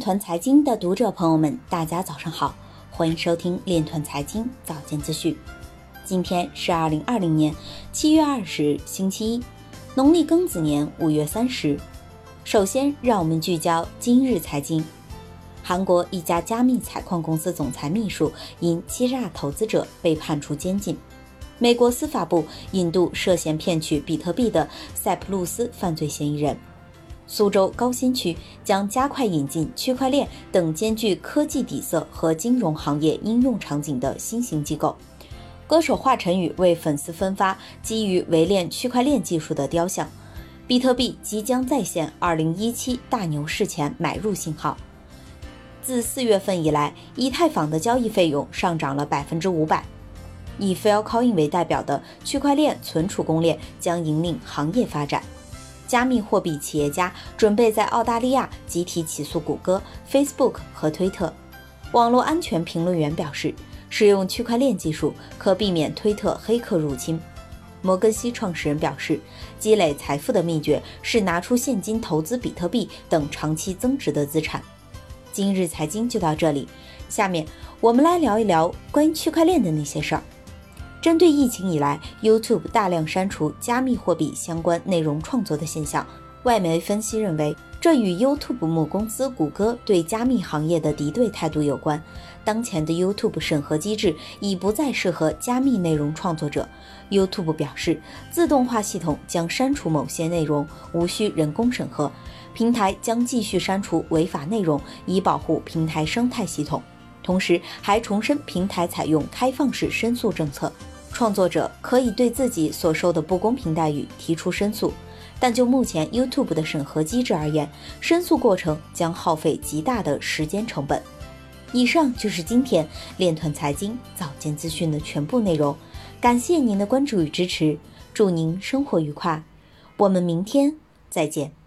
团财经的读者朋友们，大家早上好，欢迎收听链团财经早间资讯。今天是二零二零年七月二十日，星期一，农历庚子年五月三十。首先，让我们聚焦今日财经。韩国一家加密采矿公司总裁秘书因欺诈投资者被判处监禁。美国司法部引渡涉嫌骗取比特币的塞浦路斯犯罪嫌疑人。苏州高新区将加快引进区块链等兼具科技底色和金融行业应用场景的新型机构。歌手华晨宇为粉丝分发基于围链区块链技术的雕像。比特币即将再现2017大牛市前买入信号。自四月份以来，以太坊的交易费用上涨了百分之五百。以 Filecoin 为代表的区块链存储公链将引领行业发展。加密货币企业家准备在澳大利亚集体起诉谷歌、Facebook 和推特。网络安全评论员表示，使用区块链技术可避免推特黑客入侵。摩根西创始人表示，积累财富的秘诀是拿出现金投资比特币等长期增值的资产。今日财经就到这里，下面我们来聊一聊关于区块链的那些事儿。针对疫情以来 YouTube 大量删除加密货币相关内容创作的现象，外媒分析认为，这与 YouTube 母公司谷歌对加密行业的敌对态度有关。当前的 YouTube 审核机制已不再适合加密内容创作者。YouTube 表示，自动化系统将删除某些内容，无需人工审核。平台将继续删除违法内容，以保护平台生态系统。同时，还重申平台采用开放式申诉政策，创作者可以对自己所受的不公平待遇提出申诉。但就目前 YouTube 的审核机制而言，申诉过程将耗费极大的时间成本。以上就是今天链团财经早间资讯的全部内容，感谢您的关注与支持，祝您生活愉快，我们明天再见。